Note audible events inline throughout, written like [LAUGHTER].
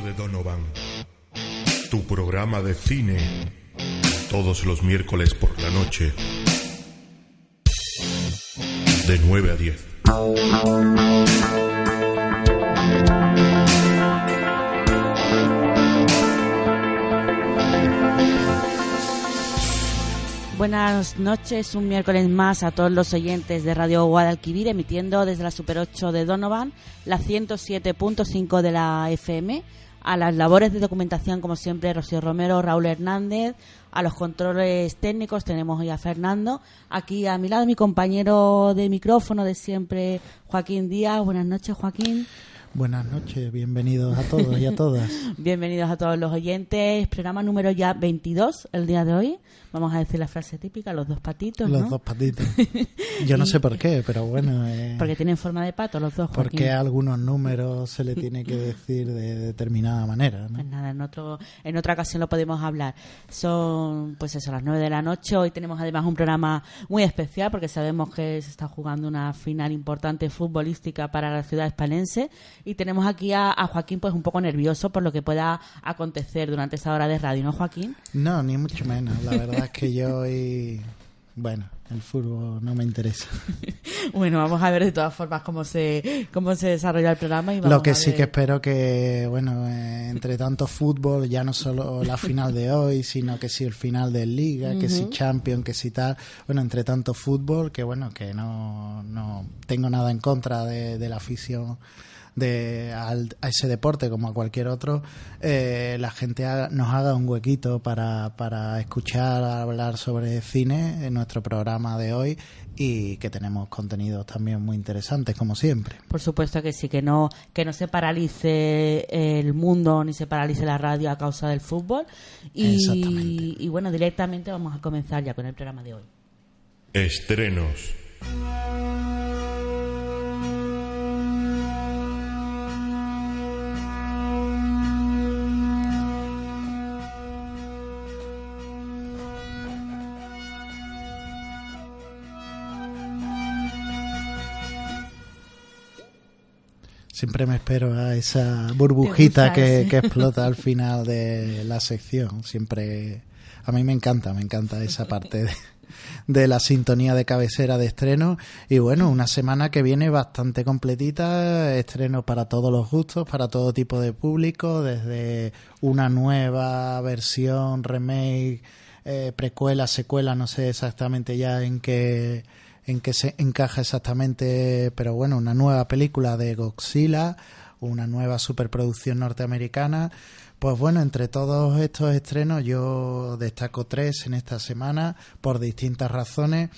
de Donovan. Tu programa de cine. Todos los miércoles por la noche. De 9 a 10. Buenas noches, un miércoles más a todos los oyentes de Radio Guadalquivir, emitiendo desde la Super 8 de Donovan, la 107.5 de la FM, a las labores de documentación, como siempre, Rocío Romero, Raúl Hernández, a los controles técnicos tenemos hoy a Fernando, aquí a mi lado mi compañero de micrófono de siempre, Joaquín Díaz. Buenas noches, Joaquín. Buenas noches, bienvenidos a todos y a todas. [LAUGHS] Bienvenidos a todos los oyentes. Programa número ya 22 el día de hoy. Vamos a decir la frase típica, los dos patitos. Los ¿no? dos patitos. [LAUGHS] Yo no sé por qué, pero bueno. [LAUGHS] eh, Porque tienen forma de pato los dos. Joaquín. porque a algunos números se le tiene que decir de determinada manera. ¿no? Pues nada, en, otro, en otra ocasión lo podemos hablar. Son, pues eso, las 9 de la noche. Hoy tenemos además un programa muy especial porque sabemos que se está jugando una final importante futbolística para la ciudad hispalense. Y tenemos aquí a, a Joaquín pues un poco nervioso por lo que pueda acontecer durante esa hora de radio, ¿no, Joaquín? No, ni mucho menos. La verdad es que yo hoy. Bueno, el fútbol no me interesa. [LAUGHS] Bueno, vamos a ver de todas formas cómo se, cómo se desarrolla el programa. Y vamos Lo que a sí ver- que espero que, bueno, eh, entre tanto fútbol, ya no solo la final de hoy, sino que si el final de Liga, que si Champions, que si tal, bueno, entre tanto fútbol, que bueno, que no, no tengo nada en contra de, de la afición de al- a ese deporte como a cualquier otro, eh, la gente haga- nos haga un huequito para, para escuchar hablar sobre cine en nuestro programa de hoy y que tenemos contenidos también muy interesantes como siempre. Por supuesto que sí, que no, que no se paralice el mundo ni se paralice la radio a causa del fútbol. Y, y bueno, directamente vamos a comenzar ya con el programa de hoy. Estrenos. Siempre me espero a esa burbujita que, explota al [LAUGHS] final de la sección. Siempre, a mí me encanta, me encanta esa parte de, de la sintonía de cabecera de estreno. Y bueno, una semana que viene bastante completita, estrenos para todos los gustos, para todo tipo de público, desde una nueva versión, remake, eh, precuela, secuela, no sé exactamente ya en qué en qué se encaja exactamente, pero bueno, una nueva película de Godzilla, una nueva superproducción norteamericana. Pues bueno, entre todos estos estrenos yo destaco tres en esta semana por distintas razones.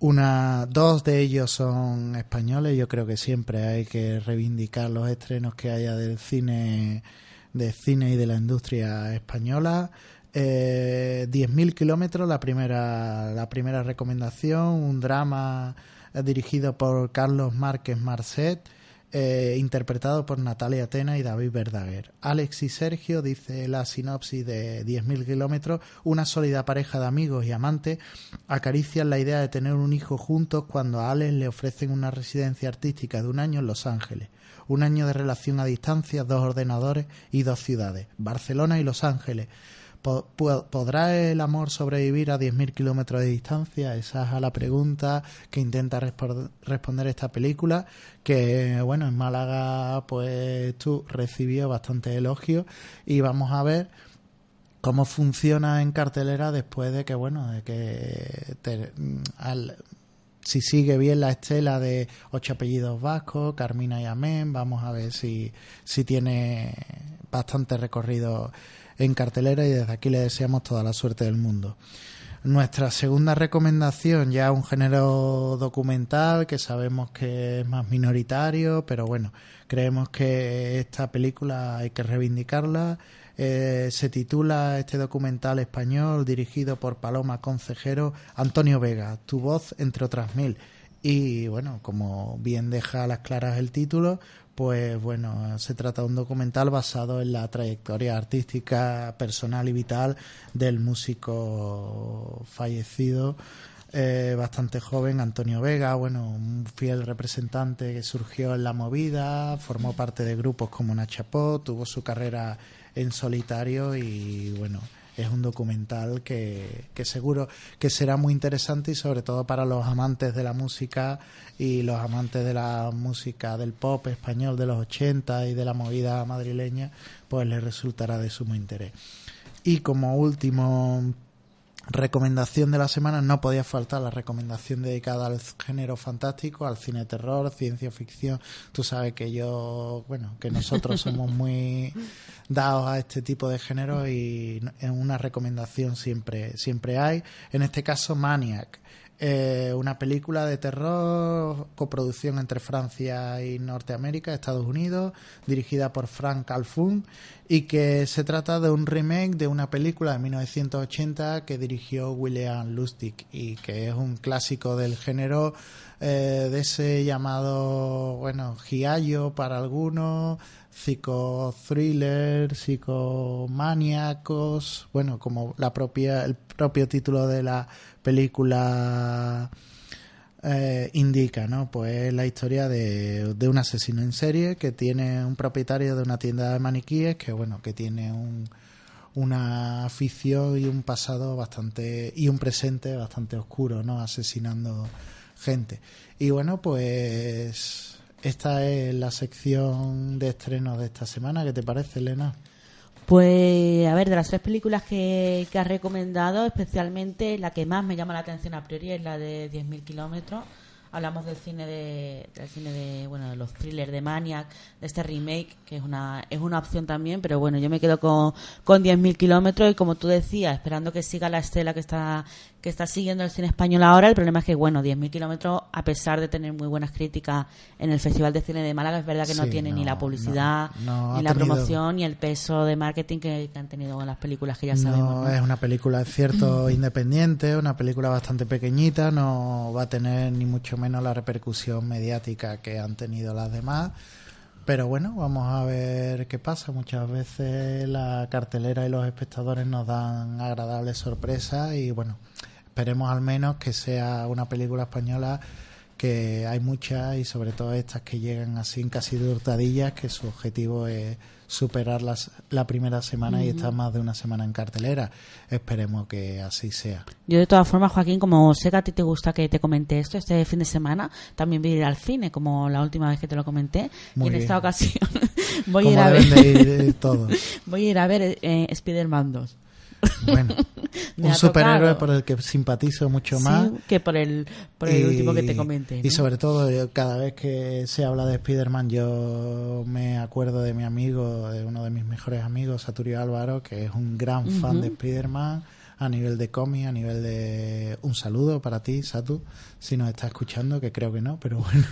Una, dos de ellos son españoles. Yo creo que siempre hay que reivindicar los estrenos que haya del cine, de cine y de la industria española. Eh, 10.000 kilómetros, la primera, la primera recomendación, un drama eh, dirigido por Carlos Márquez Marcet, eh, interpretado por Natalia Atena y David Verdaguer. Alex y Sergio, dice la sinopsis de 10.000 kilómetros, una sólida pareja de amigos y amantes acarician la idea de tener un hijo juntos cuando a Alex le ofrecen una residencia artística de un año en Los Ángeles. Un año de relación a distancia, dos ordenadores y dos ciudades, Barcelona y Los Ángeles. Po- po- ¿Podrá el amor sobrevivir a 10.000 kilómetros de distancia? Esa es la pregunta que intenta responder esta película, que bueno, en Málaga pues tú recibió bastante elogio y vamos a ver cómo funciona en cartelera después de que bueno, de que al- si sigue bien la estela de ocho apellidos vascos, Carmina y Amén, vamos a ver si, si tiene bastante recorrido en cartelera y desde aquí le deseamos toda la suerte del mundo. Nuestra segunda recomendación, ya un género documental que sabemos que es más minoritario, pero bueno, creemos que esta película hay que reivindicarla. Eh, se titula este documental español dirigido por Paloma Concejero, Antonio Vega, Tu voz entre otras mil. Y bueno, como bien deja a las claras el título, pues bueno, se trata de un documental basado en la trayectoria artística, personal y vital del músico fallecido eh, bastante joven, Antonio Vega, bueno, un fiel representante que surgió en la movida, formó parte de grupos como Nachapó, tuvo su carrera en solitario y bueno, es un documental que, que, seguro que será muy interesante y sobre todo para los amantes de la música y los amantes de la música del pop español de los 80 y de la movida madrileña, pues les resultará de sumo interés. Y como último recomendación de la semana no podía faltar la recomendación dedicada al género fantástico, al cine terror, ciencia ficción. Tú sabes que yo, bueno, que nosotros somos muy [LAUGHS] dados a este tipo de género y una recomendación siempre siempre hay. En este caso Maniac eh, una película de terror, coproducción entre Francia y Norteamérica, Estados Unidos, dirigida por Frank Calfun y que se trata de un remake de una película de 1980 que dirigió William Lustig y que es un clásico del género eh, de ese llamado, bueno, giallo para algunos, psicothriller, psicomaníacos, bueno, como la propia el propio título de la película eh, indica, ¿no? Pues la historia de, de, un asesino en serie que tiene un propietario de una tienda de maniquíes que, bueno, que tiene un, una afición y un pasado bastante y un presente bastante oscuro, ¿no? Asesinando gente. Y bueno, pues esta es la sección de estrenos de esta semana. ¿Qué te parece, Elena? Pues, a ver, de las tres películas que, has recomendado, especialmente la que más me llama la atención a priori es la de 10.000 kilómetros. Hablamos del cine de, del cine de, bueno, de los thrillers de Maniac, de este remake, que es una, es una opción también, pero bueno, yo me quedo con, con 10.000 kilómetros y como tú decías, esperando que siga la estela que está, que está siguiendo el cine español ahora. El problema es que, bueno, 10.000 kilómetros, a pesar de tener muy buenas críticas en el Festival de Cine de Málaga, es verdad que no tiene ni la publicidad, ni la promoción, ni el peso de marketing que, han tenido las películas que ya sabemos. ¿no? es una película, es cierto, [CLEARS THROAT] independiente, una película bastante pequeñita, no va a tener ni mucho menos la repercusión mediática que han tenido las demás. Pero bueno, vamos a ver qué pasa. Muchas veces la cartelera y los espectadores nos dan agradables sorpresas y bueno, esperemos al menos que sea una película española que hay muchas y sobre todo estas que llegan así casi de hurtadillas, que su objetivo es superar las, la primera semana y estar más de una semana en cartelera. Esperemos que así sea. Yo de todas formas, Joaquín, como sé que a ti te gusta que te comente esto este fin de semana, también voy a ir al cine, como la última vez que te lo comenté. y en esta ocasión [LAUGHS] voy a ir a ver... [LAUGHS] voy a ir a ver eh, Spider-Man 2. Bueno, [LAUGHS] un superhéroe por el que simpatizo mucho más. que por el, por el último que te comenté. Y sobre todo, cada vez que se habla de Spider-Man, yo me acuerdo de mi amigo, de uno de mis mejores amigos, Saturio Álvaro, que es un gran fan de Spider-Man a nivel de cómic, a nivel de... Un saludo para ti, Satu, si nos está escuchando, que creo que no, pero bueno.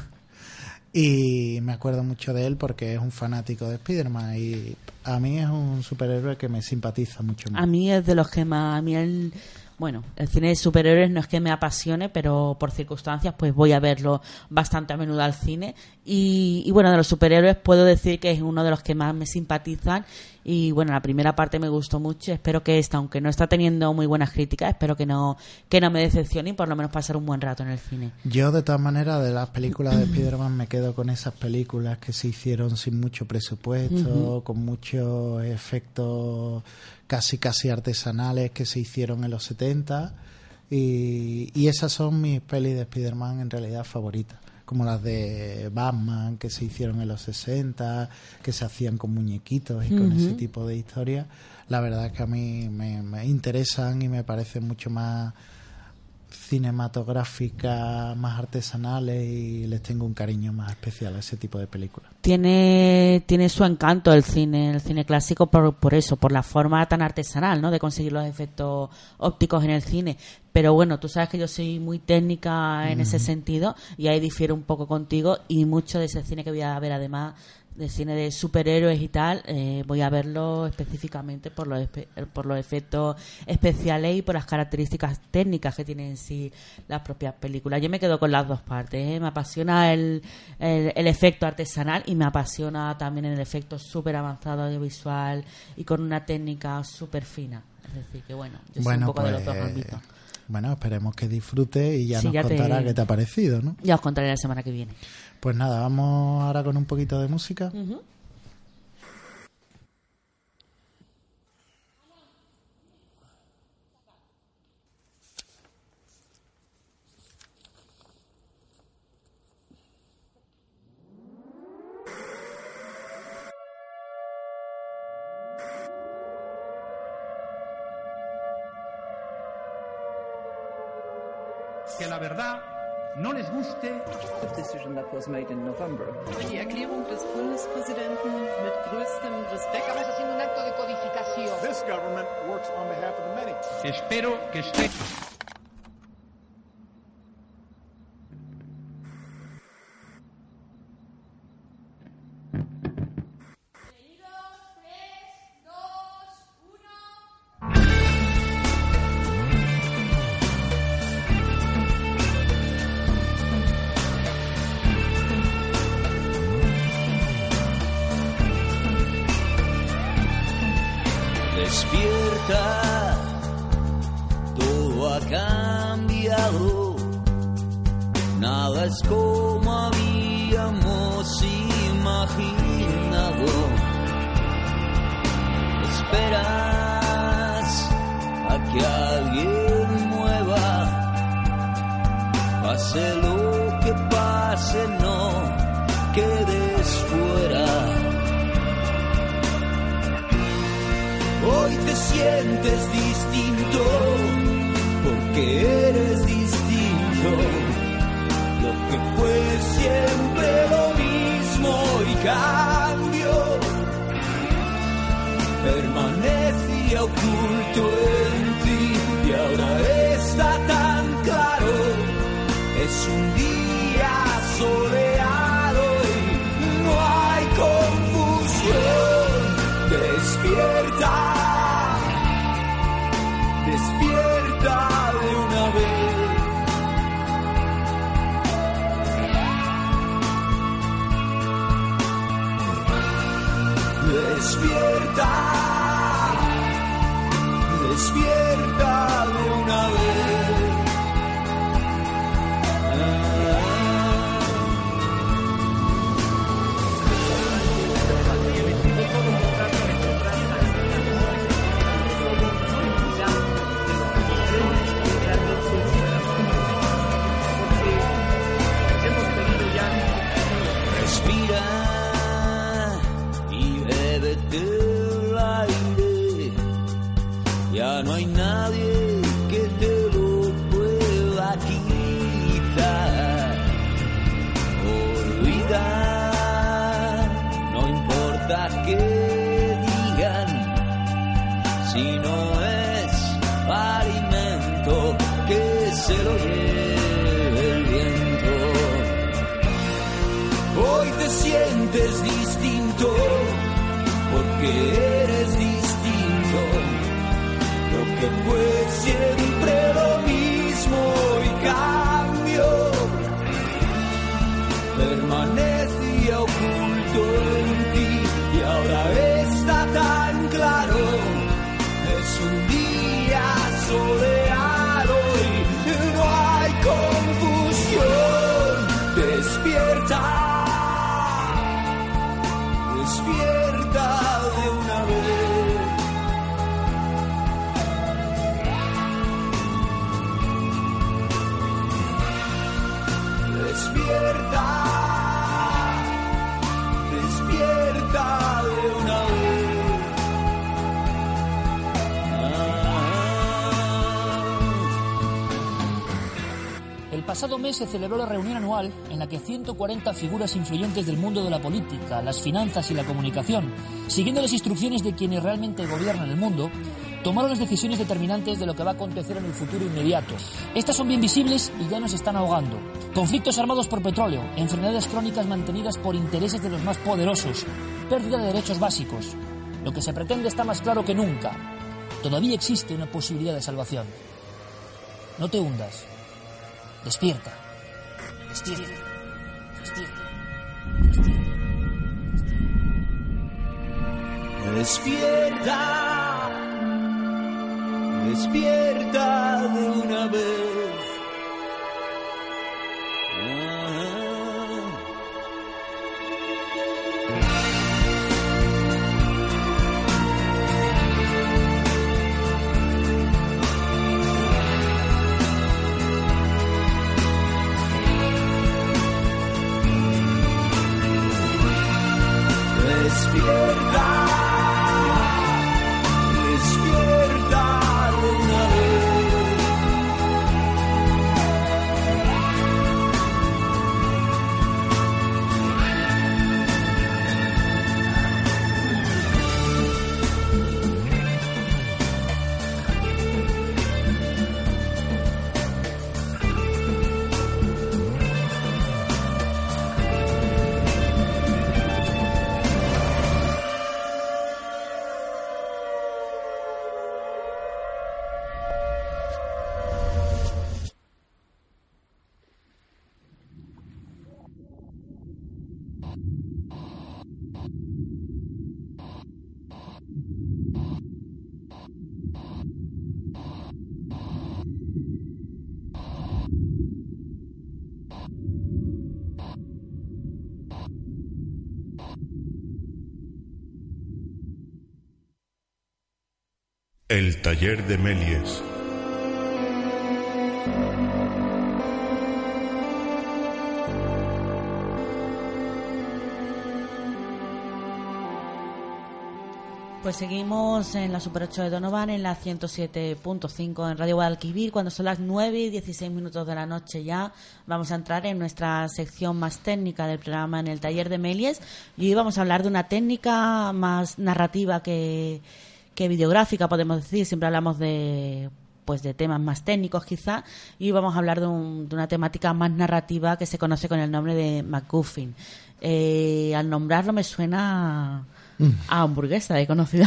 Y me acuerdo mucho de él porque es un fanático de Spider-Man y a mí es un superhéroe que me simpatiza mucho más. A mí es de los que más... A mí él bueno, el cine de superhéroes no es que me apasione, pero por circunstancias pues voy a verlo bastante a menudo al cine. Y, bueno, de los superhéroes puedo decir que es uno de los que más me simpatizan. Y bueno, la primera parte me gustó mucho. Espero que esta, aunque no está teniendo muy buenas críticas, espero que no, que no me decepcione y por lo menos pasar un buen rato en el cine. Yo, de todas maneras, de las películas de Spider-Man me quedo con esas películas que se hicieron sin mucho presupuesto, con muchos efectos casi casi artesanales que se hicieron en los 70 y, y esas son mis pelis de Spider-Man en realidad favoritas como las de Batman que se hicieron en los 60 que se hacían con muñequitos y con ese tipo de historias la verdad es que a mí me, me interesan y me parecen mucho más cinematográficas más artesanales y les tengo un cariño más especial a ese tipo de películas. Tiene, tiene su encanto el cine, el cine clásico por, por eso, por la forma tan artesanal, ¿no? De conseguir los efectos ópticos en el cine. Pero bueno, tú sabes que yo soy muy técnica en ese sentido y ahí difiero un poco contigo y mucho de ese cine que voy a ver además de cine de superhéroes y tal, eh, voy a verlo específicamente por los, por los efectos especiales y por las características técnicas que tienen en sí las propias películas. Yo me quedo con las dos partes. ¿eh? Me apasiona el, el, efecto artesanal y me apasiona también el efecto súper avanzado audiovisual y con una técnica súper fina. Es decir, que bueno, yo soy un poco de los dos pues, ámbitos. Bueno, esperemos que disfrute y ya Sí, nos ya te- qué te ha parecido, ¿no? Ya os contaré la semana que viene. Pues nada, vamos ahora con un poquito de música. That was made in November. Die Erklärung des Bundespräsidenten mit größtem Respekt. Estamos haciendo un acto de codificación. This government works on behalf of the many. espero que esté Esperas a que alguien mueva, pase lo que pase, no quedes fuera. Hoy te sientes oculto en que se lo lleve el viento. Hoy te sientes distinto porque eres distinto. Lo que fue siempre lo mismo y cambio permanecía pasado mes se celebró la reunión anual en la que 140 figuras influyentes del mundo de la política, las finanzas y la comunicación, siguiendo las instrucciones de quienes realmente gobiernan el mundo, tomaron las decisiones determinantes de lo que va a acontecer en el futuro inmediato. Estas son bien visibles y ya nos están ahogando. Conflictos armados por petróleo, enfermedades crónicas mantenidas por intereses de los más poderosos, pérdida de derechos básicos. Lo que se pretende está más claro que nunca. Todavía existe una posibilidad de salvación. No te hundas. Despierta. Despierta. Despierta. Despierta, despierta de una vez. El taller de Melies. Pues seguimos en la Super 8 de Donovan, en la 107.5 en Radio Guadalquivir. Cuando son las 9 y 16 minutos de la noche ya, vamos a entrar en nuestra sección más técnica del programa en el taller de Melies. Y hoy vamos a hablar de una técnica más narrativa que, que videográfica, podemos decir. Siempre hablamos de pues de temas más técnicos quizá y vamos a hablar de, un- de una temática más narrativa que se conoce con el nombre de MacGuffin. Eh, al nombrarlo me suena hamburguesa, he conocido.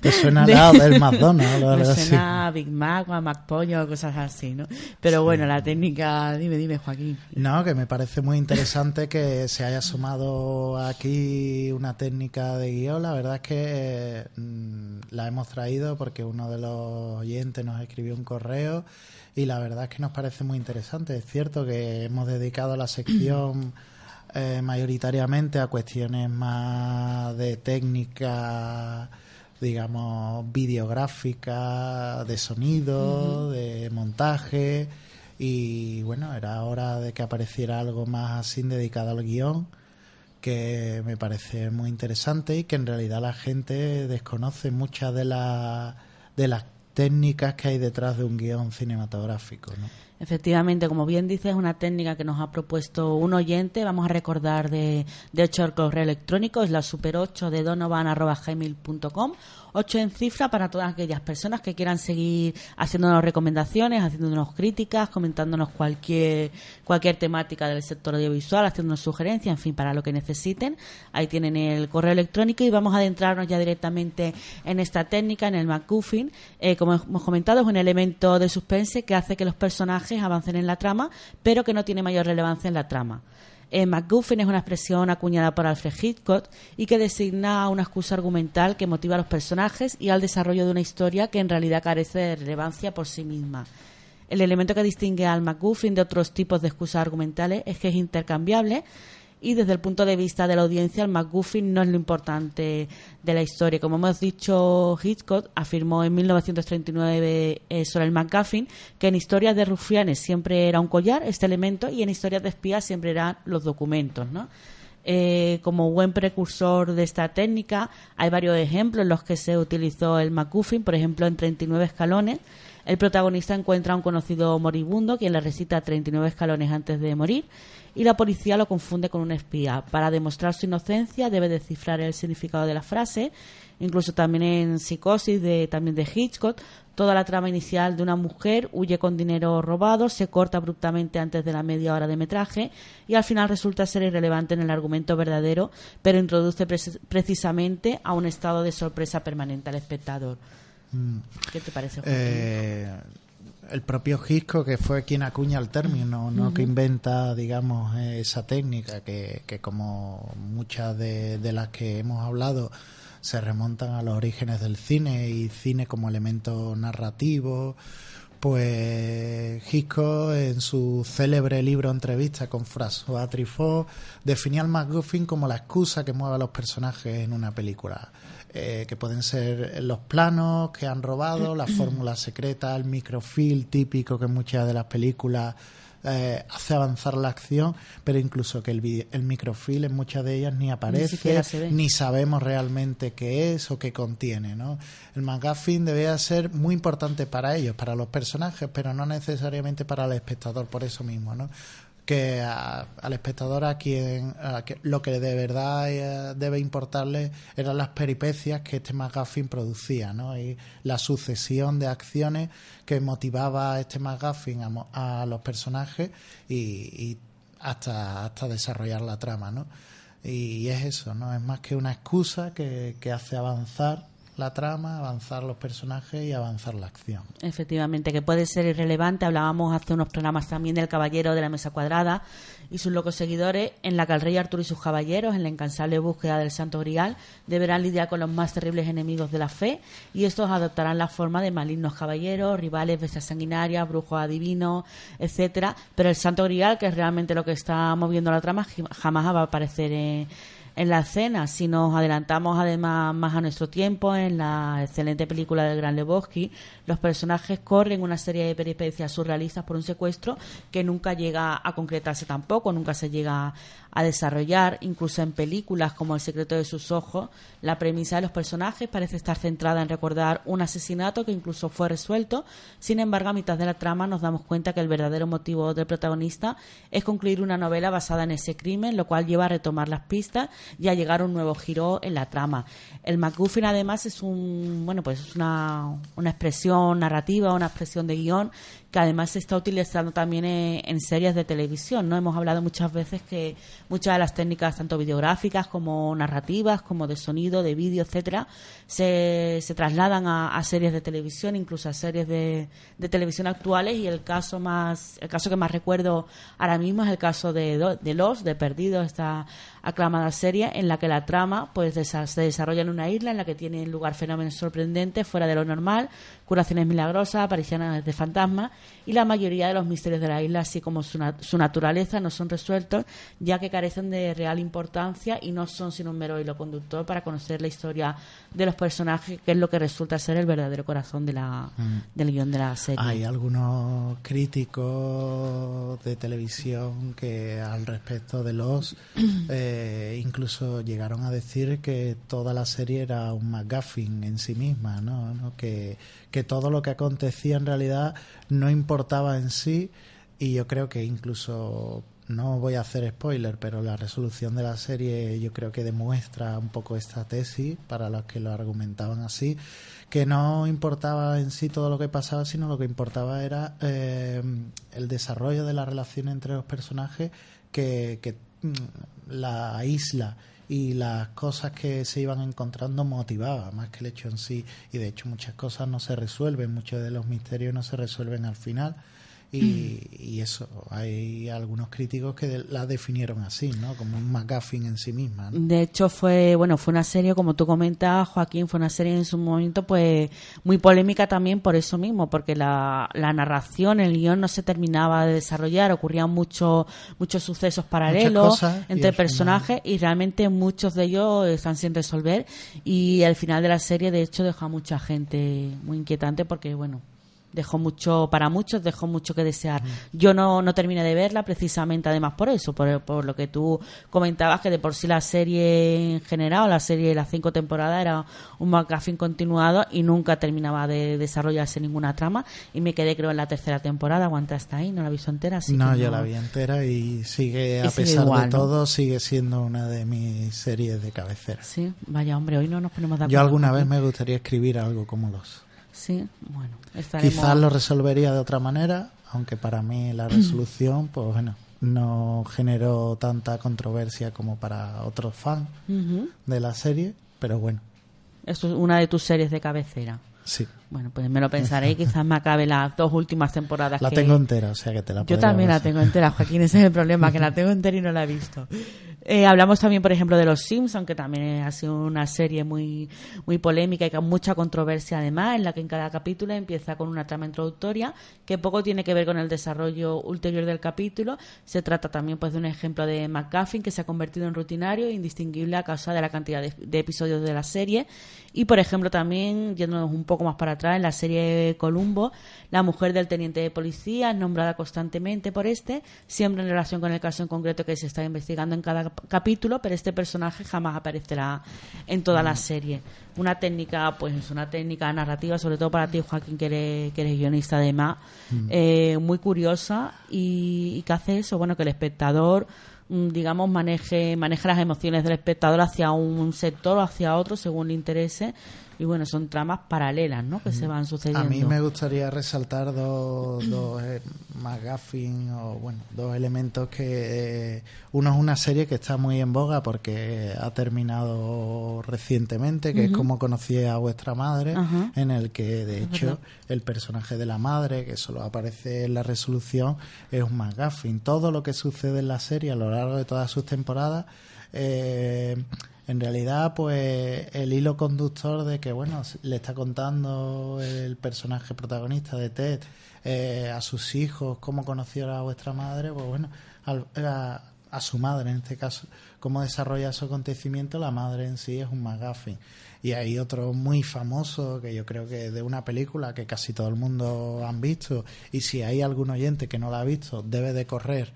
Te suena [LAUGHS] al De- lado del McDonald's o Me suena a Big Mac o a McPollo, cosas así, ¿no? Pero bueno, la técnica, dime, dime, Joaquín. No, que me parece muy interesante que se haya sumado aquí una técnica de guion. La verdad es que mm, la hemos traído porque uno de los oyentes nos escribió un correo y la verdad es que nos parece muy interesante. Es cierto que hemos dedicado la sección [CLEARS THROAT] eh, mayoritariamente a cuestiones más de técnica digamos videográfica de sonido de montaje y bueno era hora de que apareciera algo más así dedicado al guion que me parece muy interesante y que en realidad la gente desconoce muchas de las de las técnicas que hay detrás de un guion cinematográfico ¿no? Efectivamente, como bien dices, es una técnica que nos ha propuesto un oyente. Vamos a recordar de, de hecho el correo electrónico, es la super 8 de donovan.gmail.com. 8 en cifra para todas aquellas personas que quieran seguir haciéndonos recomendaciones, haciéndonos críticas, comentándonos cualquier, cualquier temática del sector audiovisual, haciéndonos sugerencias, en fin, para lo que necesiten. Ahí tienen el correo electrónico y vamos a adentrarnos ya directamente en esta técnica, en el MacGuffin. Eh, como hemos comentado, es un elemento de suspense que hace que los personajes avancen en la trama, pero que no tiene mayor relevancia en la trama. Eh, MacGuffin es una expresión acuñada por Alfred Hitchcock y que designa una excusa argumental que motiva a los personajes y al desarrollo de una historia que en realidad carece de relevancia por sí misma. El elemento que distingue al MacGuffin de otros tipos de excusas argumentales es que es intercambiable y desde el punto de vista de la audiencia el MacGuffin no es lo importante de la historia. Como hemos dicho, Hitchcock afirmó en 1939 eh, sobre el MacGuffin que en historias de rufianes siempre era un collar, este elemento, y en historias de espías siempre eran los documentos, ¿no? Eh, como buen precursor de esta técnica, hay varios ejemplos en los que se utilizó el MacGuffin, por ejemplo, en 39 escalones. El protagonista encuentra a un conocido moribundo, quien le recita 39 escalones antes de morir, y la policía lo confunde con un espía. Para demostrar su inocencia debe descifrar el significado de la frase. Incluso también en Psicosis, de, también de Hitchcock, toda la trama inicial de una mujer huye con dinero robado, se corta abruptamente antes de la media hora de metraje y al final resulta ser irrelevante en el argumento verdadero, pero introduce pre- precisamente a un estado de sorpresa permanente al espectador. ¿Qué te parece, Joaquín? Eh, el propio Hitchcock, que fue quien acuña el término, no que inventa, digamos, eh, esa técnica que, que como muchas de, de las que hemos hablado se remontan a los orígenes del cine y cine como elemento narrativo. Pues Hitchcock, en su célebre libro entrevista con François Truffaut, definía al MacGuffin como la excusa que mueve a los personajes en una película. Eh, que pueden ser los planos que han robado, la [CLEARS THROAT] fórmula secreta, el microfilm típico que en muchas de las películas eh, hace avanzar la acción, pero incluso que el, el microfilm en muchas de ellas ni aparece, ni, sabemos realmente qué es o qué contiene. ¿no? El McGuffin debe ser muy importante para ellos, para los personajes, pero no necesariamente para el espectador por eso mismo. ¿no? Que al espectador a quien lo que de verdad eh, debe importarle eran las peripecias que este McGuffin producía, ¿no? Y la sucesión de acciones que motivaba a este McGuffin a, los personajes y, hasta, hasta desarrollar la trama, ¿no? Y, es eso, ¿no? Es más que una excusa que, que hace avanzar la trama, avanzar los personajes y avanzar la acción. Efectivamente, que puede ser irrelevante. Hablábamos hace unos programas también del Caballero de la Mesa Cuadrada y sus locos seguidores, en la que el rey Arturo y sus caballeros, en la incansable búsqueda del Santo Grial, deberán lidiar con los más terribles enemigos de la fe y estos adoptarán la forma de malignos caballeros, rivales, bestias sanguinarias, brujos adivinos, etcétera. Pero el Santo Grial, que es realmente lo que está moviendo la trama, jamás va a aparecer en en la escena. Si nos adelantamos además más a nuestro tiempo, en la excelente película del Gran Lebowski, los personajes corren una serie de peripecias surrealistas por un secuestro que nunca llega a concretarse tampoco, nunca se llega a desarrollar, incluso en películas como El secreto de sus ojos, la premisa de los personajes parece estar centrada en recordar un asesinato que incluso fue resuelto, sin embargo a mitad de la trama nos damos cuenta que el verdadero motivo del protagonista es concluir una novela basada en ese crimen, lo cual lleva a retomar las pistas y a llegar a un nuevo giro en la trama. El MacGuffin además es un, bueno, pues es una, una expresión narrativa, una expresión de guion que además se está utilizando también en, series de televisión. no Hemos hablado muchas veces que muchas de las técnicas, tanto videográficas como narrativas, como de sonido, de vídeo, etcétera, se, se trasladan a, series de televisión, incluso a series de, de, televisión actuales. Y el caso más, el caso que más recuerdo ahora mismo es el caso de, de Los, de Perdidos, esta aclamada serie en la que la trama pues se desarrolla en una isla en la que tienen lugar fenómenos sorprendentes fuera de lo normal, curaciones milagrosas, apariciones de fantasmas y la mayoría de los misterios de la isla, así como su, naturaleza, no son resueltos ya que carecen de real importancia y no son sino un mero hilo conductor para conocer la historia de los personajes, que es lo que resulta ser el verdadero corazón de la, mm. del guion de la serie. Hay algunos críticos de televisión que al respecto de los [CLEARS THROAT] eh, incluso llegaron a decir que toda la serie era un McGuffin en sí misma, ¿no? Que, que todo lo que acontecía en realidad no importaba en sí y yo creo que incluso no voy a hacer spoiler, pero la resolución de la serie yo creo que demuestra un poco esta tesis para los que lo argumentaban así, que no importaba en sí todo lo que pasaba, sino lo que importaba era eh, el desarrollo de la relación entre los personajes que, que mm, la isla y las cosas que se iban encontrando motivaba más que el hecho en sí. Y de hecho muchas cosas no se resuelven muchos de los misterios no se resuelven al final y, eso, hay algunos críticos que la definieron así, ¿no? Como un McGuffin en sí misma. De hecho, fue, bueno, fue una serie, como tú comentas, Joaquín, fue una serie en su momento, pues, muy polémica también por eso mismo, porque la, la narración, el guion no se terminaba de desarrollar, ocurrían muchos muchos sucesos paralelos entre personajes y realmente muchos de ellos están sin resolver y al final de la serie, de hecho, deja a mucha gente muy inquietante porque, bueno, dejó mucho para muchos dejó mucho que desear. Yo no, no terminé de verla precisamente además por eso por, por lo que tú comentabas que de por sí la serie en general la serie de las cinco temporadas era un McGuffin continuado y nunca terminaba de desarrollarse ninguna trama y me quedé creo en la tercera temporada aguanta hasta ahí no la visto entera no yo la vi entera y sigue a pesar de todo sigue siendo una de mis series de cabecera. Sí vaya hombre hoy no nos ponemos de acuerdo yo alguna vez me gustaría escribir algo como los Sí, bueno, Quizás lo resolvería de otra manera, aunque para mí la [CLEARS THROAT] resolución, pues bueno, no generó tanta controversia como para otros fans de la serie, pero bueno. Esto es una de tus series de cabecera. Sí. Bueno, pues me lo pensaré y [LAUGHS] quizás me acabe las dos últimas temporadas. La que- tengo entera, o sea que te la Yo también la tengo entera, Joaquín, ese es el problema, que la [LAUGHS] tengo entera y no la he visto. Eh, hablamos también, por ejemplo, de Los Simpsons, que también ha sido una serie muy, muy polémica y con mucha controversia además, en la que en cada capítulo empieza con una trama introductoria que poco tiene que ver con el desarrollo ulterior del capítulo. Se trata también pues de un ejemplo de McGuffin que se ha convertido en rutinario e indistinguible a causa de la cantidad de, de episodios de la serie. Y, por ejemplo, también, yéndonos un poco más para atrás, en la serie Columbo, la mujer del teniente de policía nombrada constantemente por este, siempre en relación con el caso en concreto que se está investigando en cada cap- capítulo, pero este personaje jamás aparecerá en toda la serie. Una técnica, pues es una técnica narrativa, sobre todo para ti, Joaquín, que eres, que eres guionista además, eh, muy curiosa y, y que hace eso, bueno, que el espectador mm, digamos, maneje, maneje las emociones del espectador hacia un sector o hacia otro según le interese. Y bueno, son tramas paralelas, ¿no? Que se van sucediendo. A mí me gustaría resaltar dos, dos eh, McGuffin o bueno, dos elementos que eh, uno es una serie que está muy en boga porque ha terminado recientemente, que es como conocí a vuestra madre, en el que de hecho verdad. el personaje de la madre, que solo aparece en la resolución, es un McGuffin. Todo lo que sucede en la serie a lo largo de todas sus temporadas eh, en realidad, pues el hilo conductor de que, bueno, le está contando el personaje protagonista de Ted eh, a sus hijos cómo conoció a vuestra madre, pues bueno, al- a, a su madre en este caso, cómo desarrolla su acontecimiento, la madre en sí es un McGuffin. Y hay otro muy famoso que yo creo que de una película que casi todo el mundo han visto, y si hay algún oyente que no la ha visto, debe de correr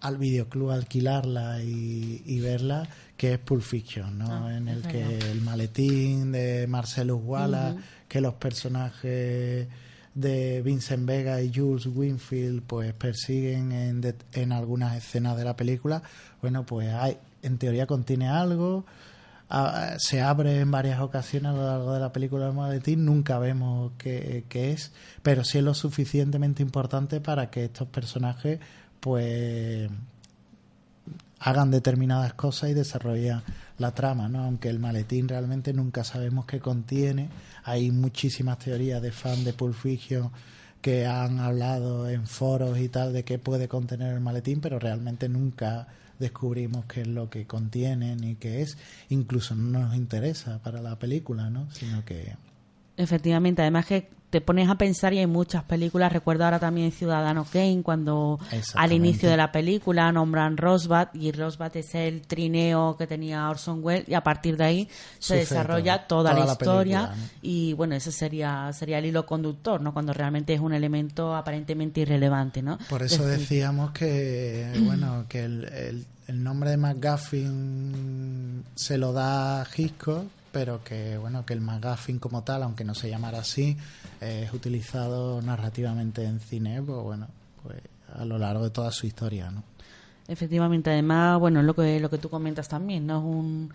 al videoclub a alquilarla y, y verla, que es Pulp Fiction, ¿no? Ah, en el que verdad. el maletín de Marcellus Wallace, que los personajes de Vincent Vega y Jules Winfield pues persiguen en, de- en algunas escenas de la película, bueno, pues hay, en teoría contiene algo, ah, se abre en varias ocasiones a lo largo de la película el maletín, nunca vemos qué, qué es, pero sí es lo suficientemente importante para que estos personajes pues hagan determinadas cosas y desarrollan la trama, ¿no? Aunque el maletín realmente nunca sabemos qué contiene. Hay muchísimas teorías de fan de Pulp que han hablado en foros y tal de qué puede contener el maletín, pero realmente nunca descubrimos qué es lo que contiene ni qué es. Incluso no nos interesa para la película, ¿no? Sino que Efectivamente, además que te pones a pensar y hay muchas películas, recuerdo ahora también Ciudadano Kane, cuando al inicio de la película nombran Rosbat y Rosbat es el trineo que tenía Orson Welles y a partir de ahí se Sucede desarrolla toda, toda la la historia película, ¿no? y bueno, ese sería sería el hilo conductor, ¿no? Cuando realmente es un elemento aparentemente irrelevante, ¿no? Por eso decíamos que, [CLEARS THROAT] bueno, que el, el- el nombre de McGuffin se lo da Hitchcock, pero que, bueno, que el McGuffin como tal, aunque no se llamara así, es utilizado narrativamente en cine, pues bueno, pues a lo largo de toda su historia, ¿no? Efectivamente, además, bueno, lo que, lo que tú comentas también, ¿no? Es un,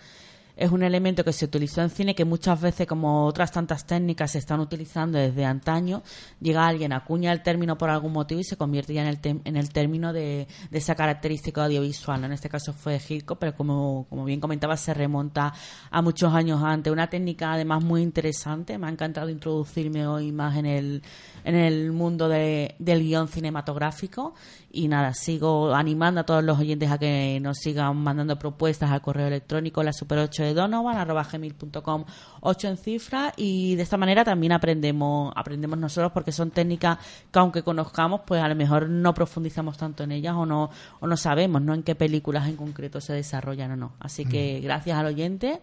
es un elemento que se utilizó en cine que muchas veces, como otras tantas técnicas, se están utilizando desde antaño. Llega alguien, acuña el término por algún motivo y se convierte ya en el, en el término de, de esa característica audiovisual. En este caso fue Hitchcock, pero como, como bien comentaba, se remonta a muchos años antes. Una técnica además muy interesante. Me ha encantado introducirme hoy más en el, en el mundo de- del guion cinematográfico. Y nada, sigo animando a todos los oyentes a que nos sigan mandando propuestas al correo electrónico la super 8 de Donovan arroba gmail.com 8 en cifra y de esta manera también aprendemos aprendemos nosotros porque son técnicas que aunque conozcamos pues a lo mejor no profundizamos tanto en ellas o no o no sabemos no en qué películas en concreto se desarrollan o no así que gracias al oyente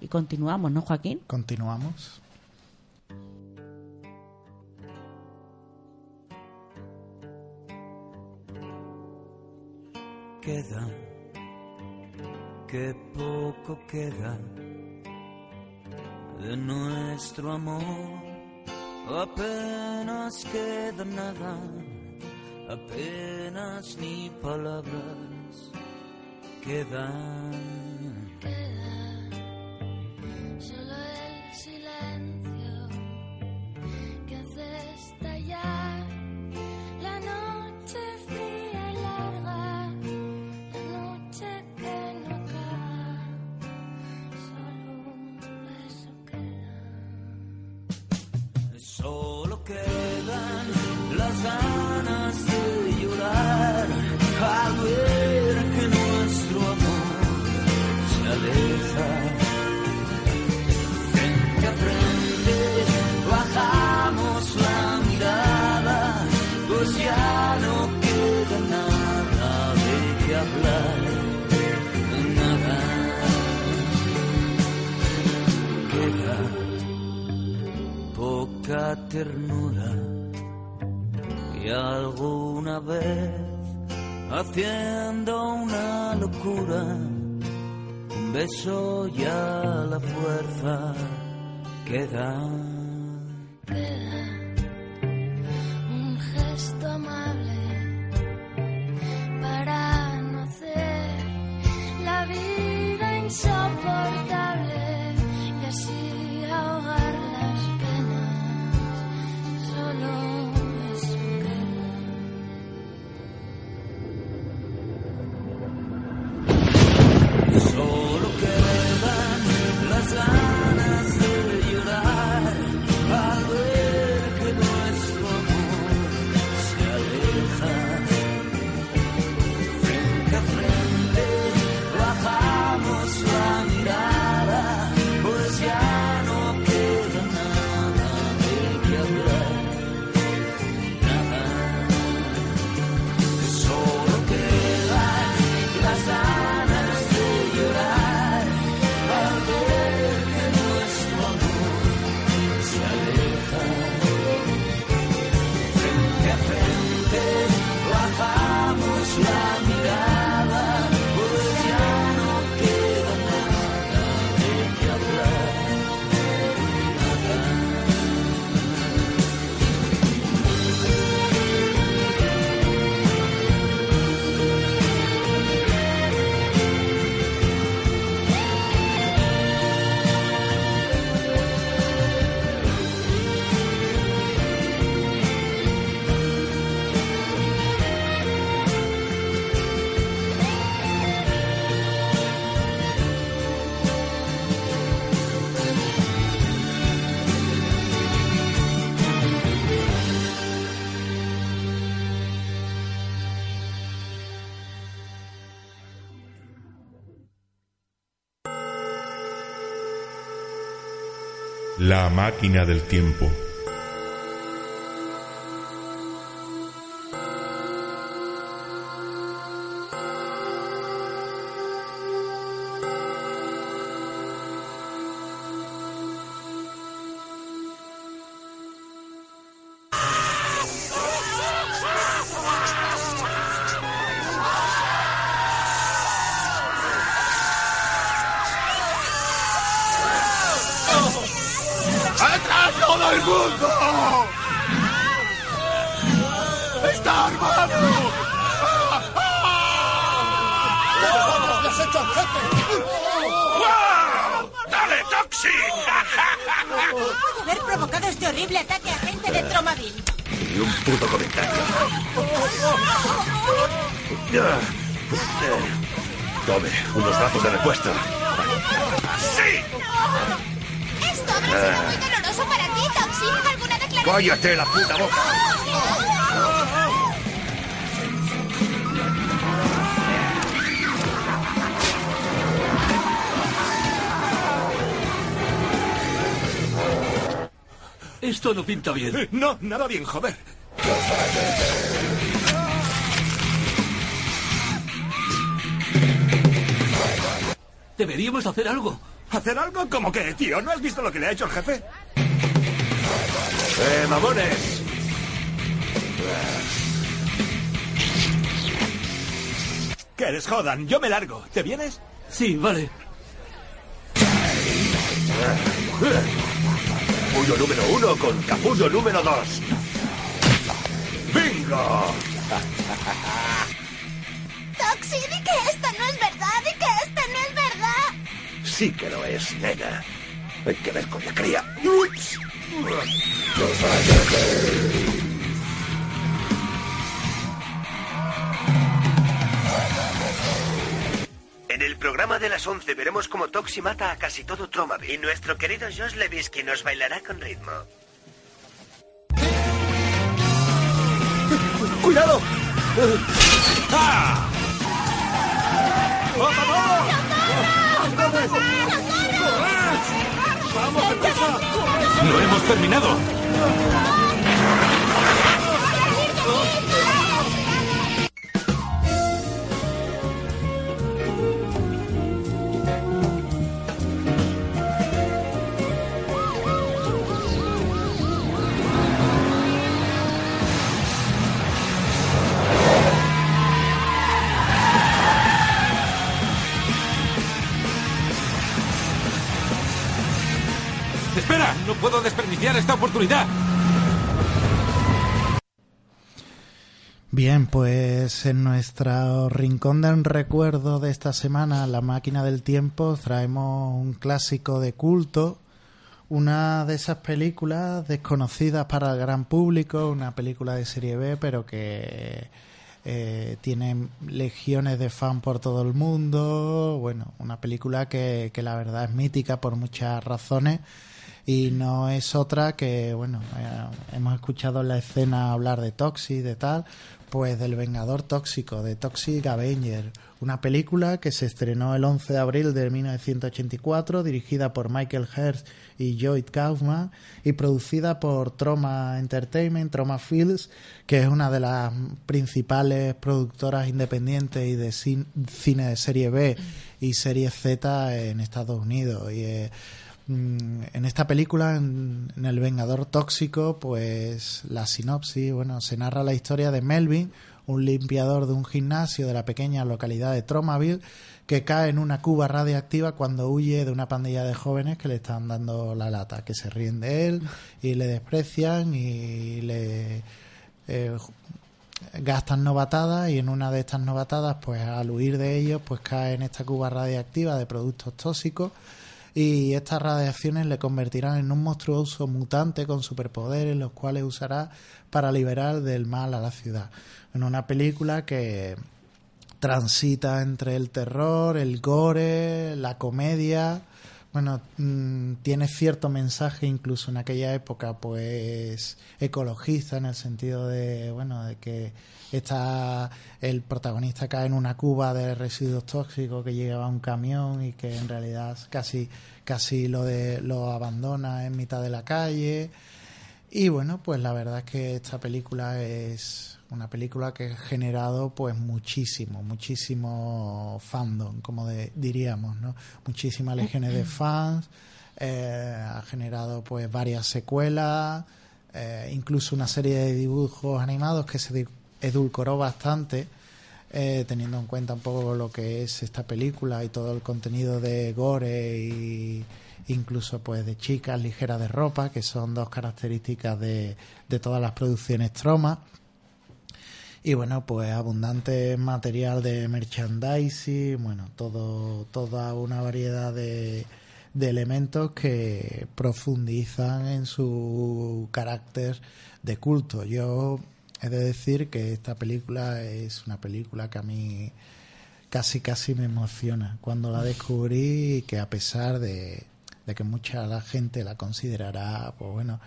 y continuamos ¿no Joaquín? Continuamos. queda, que poco queda de nuestro amor. Apenas queda nada, apenas ni palabras quedan. y alguna vez haciendo una locura un beso ya la fuerza que da. la máquina del tiempo. Nada bien, joder. Deberíamos hacer algo. ¿Hacer algo? ¿Cómo que, tío? ¿No has visto lo que le ha hecho el jefe? ¡Eh, mamones! Que les jodan, yo me largo. ¿Te vienes? Sí, vale capullo número uno con capullo número dos. ¡Bingo! Toxi, di que esto no es verdad, di que esto no es verdad. Sí que lo es, nena. Hay que ver con la cría. ¡Ups! En el programa de las 11 veremos cómo Toxi mata a casi todo Tromaville. Y nuestro querido Josh Levisky nos bailará con ritmo. [LAUGHS] ¡Cuidado! ¡Ah! ¡Vamos, vamos! ¡Vamos, ¡No hemos terminado! ¡Vamos! ¡No puedo desperdiciar esta oportunidad! Bien, pues en nuestro rincón del recuerdo de esta semana, La máquina del tiempo, traemos un clásico de culto, una de esas películas desconocidas para el gran público, una película de serie B, pero que eh, tiene legiones de fan por todo el mundo, bueno, una película que, que la verdad es mítica por muchas razones y no es otra que, bueno, eh, hemos escuchado en la escena hablar de Toxic, de tal, pues del Vengador Tóxico, de Toxic Avenger, una película que se estrenó el 11 de abril de 1984, dirigida por Michael Hertz y Lloyd Kaufman y producida por Troma Entertainment, Troma Fields, que es una de las principales productoras independientes y de cin- cine de serie B y serie Z en Estados Unidos. Y, eh, en esta película, en, en El Vengador Tóxico, pues la sinopsis, bueno, se narra la historia de Melvin, un limpiador de un gimnasio de la pequeña localidad de Tromaville, que cae en una cuba radiactiva cuando huye de una pandilla de jóvenes que le están dando la lata, que se ríen de él y le desprecian y le eh, gastan novatadas y en una de estas novatadas, pues al huir de ellos, pues cae en esta cuba radiactiva de productos tóxicos y estas radiaciones le convertirán en un monstruoso mutante con superpoderes, los cuales usará para liberar del mal a la ciudad. En una película que transita entre el terror, el gore, la comedia. Bueno, mmm, tiene cierto mensaje incluso en aquella época, pues ecologista en el sentido de, bueno, de que está el protagonista cae en una cuba de residuos tóxicos que lleva un camión y que en realidad casi casi lo de lo abandona en mitad de la calle. Y bueno pues la verdad es que esta película es una película que ha generado pues muchísimo muchísimo fandom como de, diríamos no muchísimas [CLEARS THROAT] legiones de fans eh, ha generado pues varias secuelas eh, incluso una serie de dibujos animados que se edulcoró bastante, eh, teniendo en cuenta un poco lo que es esta película y todo el contenido de gore y incluso pues de chicas ligeras de ropa, que son dos características de, de todas las producciones Troma. Y bueno, pues abundante material de merchandising, bueno, todo, toda una variedad de, de elementos que profundizan en su carácter de culto. Yo He de decir que esta película es una película que a mí casi casi me emociona cuando la descubrí que a pesar de, de que mucha la gente la considerará pues bueno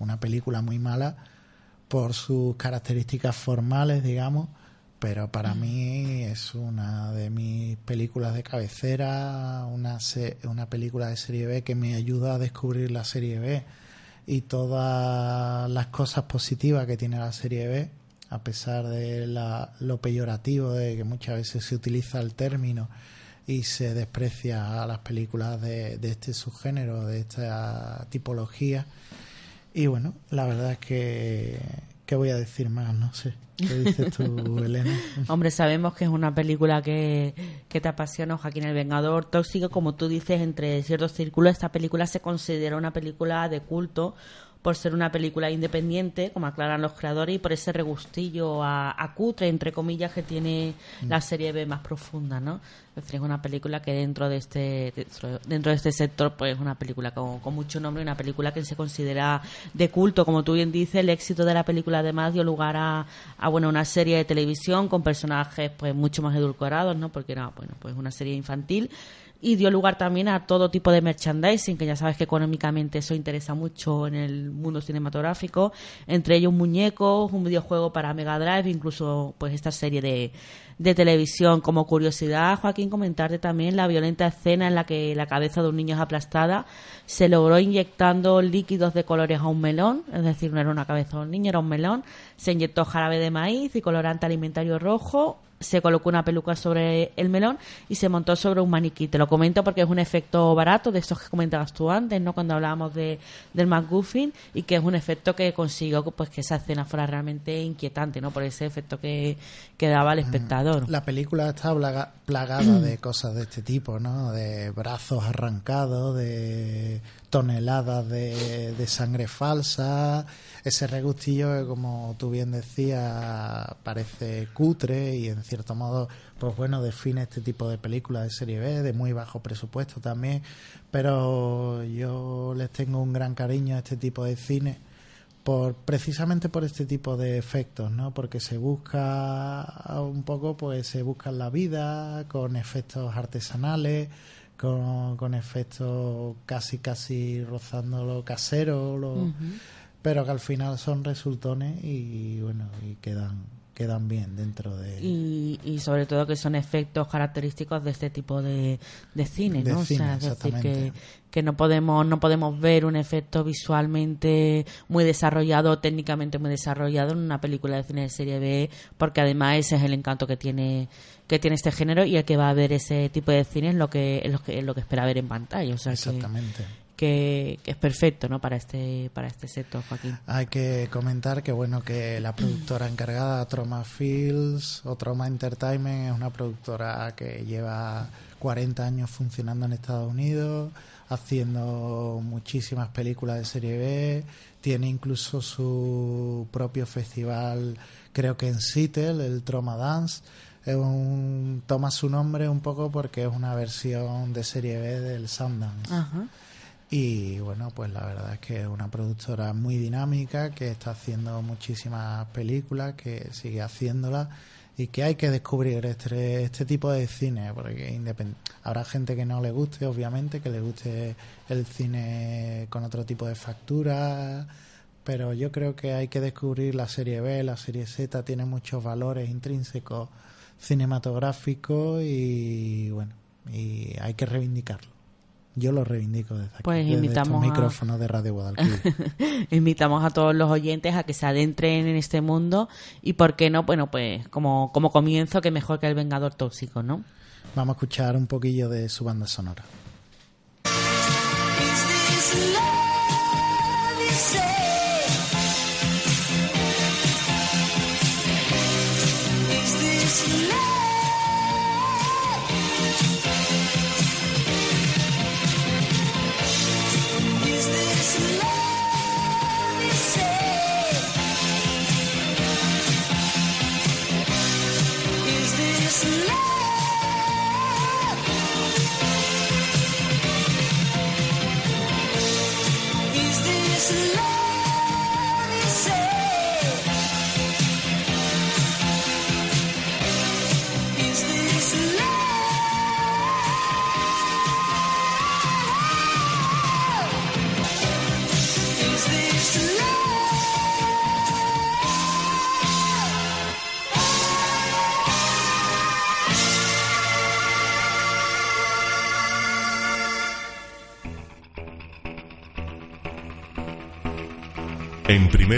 una película muy mala por sus características formales digamos pero para mí es una de mis películas de cabecera una, una película de serie B que me ayuda a descubrir la serie B y todas las cosas positivas que tiene la serie B, a pesar de la, lo peyorativo de que muchas veces se utiliza el término y se desprecia a las películas de, de este subgénero, de esta tipología. Y bueno, la verdad es que, ¿qué voy a decir más? No sé. ¿Qué dices tú, [LAUGHS] Elena? Hombre, sabemos que es una película que, que te apasiona, Joaquín el Vengador Tóxico. Como tú dices, entre ciertos círculos, esta película se considera una película de culto por ser una película independiente, como aclaran los creadores, y por ese regustillo a, a cutre, entre comillas, que tiene la serie B más profunda, ¿no? Es decir, es una película que dentro de este dentro, dentro de este sector, pues es una película con, con, mucho nombre, una película que se considera de culto, como tú bien dices, el éxito de la película además dio lugar a, a bueno, una serie de televisión con personajes pues mucho más edulcorados, ¿no? Porque era, bueno, pues una serie infantil y dio lugar también a todo tipo de merchandising, que ya sabes que económicamente eso interesa mucho en el mundo cinematográfico, entre ellos muñecos, un videojuego para Mega Drive, incluso pues esta serie de, de televisión. Como curiosidad, Joaquín, comentarte también la violenta escena en la que la cabeza de un niño es aplastada, se logró inyectando líquidos de colores a un melón, es decir, no era una cabeza de un niño, era un melón, se inyectó jarabe de maíz y colorante alimentario rojo, se colocó una peluca sobre el melón y se montó sobre un maniquí. Te lo comento porque es un efecto barato de estos que comentabas tú antes, ¿no? Cuando hablábamos de, del McGuffin y que es un efecto que consiguió pues que esa escena fuera realmente inquietante, ¿no? Por ese efecto que, que daba al espectador. La película está plaga- plagada de [CLEARS THROAT] cosas de este tipo, ¿no? De brazos arrancados, de toneladas de, de sangre falsa, ese regustillo que, como tú bien decías, parece cutre y en cierto modo, pues bueno, define este tipo de películas de serie B, de muy bajo presupuesto también, pero yo les tengo un gran cariño a este tipo de cine por precisamente por este tipo de efectos, ¿no? Porque se busca un poco, pues se busca la vida con efectos artesanales, con, con efectos casi casi rozando lo casero, lo- pero que al final son resultones y bueno y quedan quedan bien dentro de y, y sobre todo que son efectos característicos de este tipo de, de cine, De ¿no? cine, o sea, es decir, que. Que no podemos no podemos ver un efecto visualmente muy desarrollado, técnicamente muy desarrollado en una película de cine de serie B, porque además ese es el encanto que tiene que tiene este género y el que va a ver ese tipo de cine es lo que es lo que, es lo que espera ver en pantalla, o sea, exactamente que, que es perfecto, ¿no? Para este para este sector, Joaquín. Hay que comentar que bueno que la productora encargada Troma Fields o Troma Entertainment es una productora que lleva 40 años funcionando en Estados Unidos, haciendo muchísimas películas de serie B, tiene incluso su propio festival, creo que en Seattle, el Troma Dance. Es un, toma su nombre un poco porque es una versión de serie B del Sundance. Ajá. Y bueno, pues la verdad es que es una productora muy dinámica que está haciendo muchísimas películas, que sigue haciéndolas y que hay que descubrir este, este tipo de cine, porque independ- habrá gente que no le guste, obviamente, que le guste el cine con otro tipo de factura, pero yo creo que hay que descubrir la serie B, la serie Z, tiene muchos valores intrínsecos cinematográficos y bueno, y hay que reivindicarlo. Yo lo reivindico desde aquí, Pues desde estos invitamos a- micrófonos de Radio Guadalquivir. [LAUGHS] Invitamos a todos los oyentes a que se adentren en este mundo y por qué no, bueno, pues como, como comienzo que mejor que el Vengador Tóxico, ¿no? Vamos a escuchar un poquillo de su banda sonora. to love.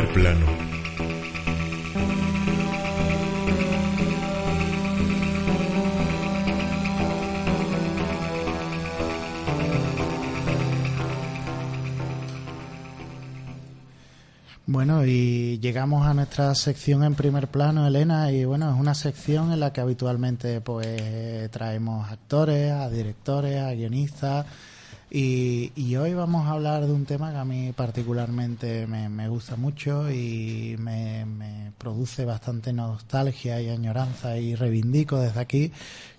Plano, Bueno, y llegamos a nuestra sección en primer plano, Elena, y bueno, es una sección en la que habitualmente pues traemos actores, a directores, a guionistas, y, y hoy vamos a hablar de un tema que a mí particularmente me, me gusta mucho y me, me produce bastante nostalgia y añoranza y reivindico desde aquí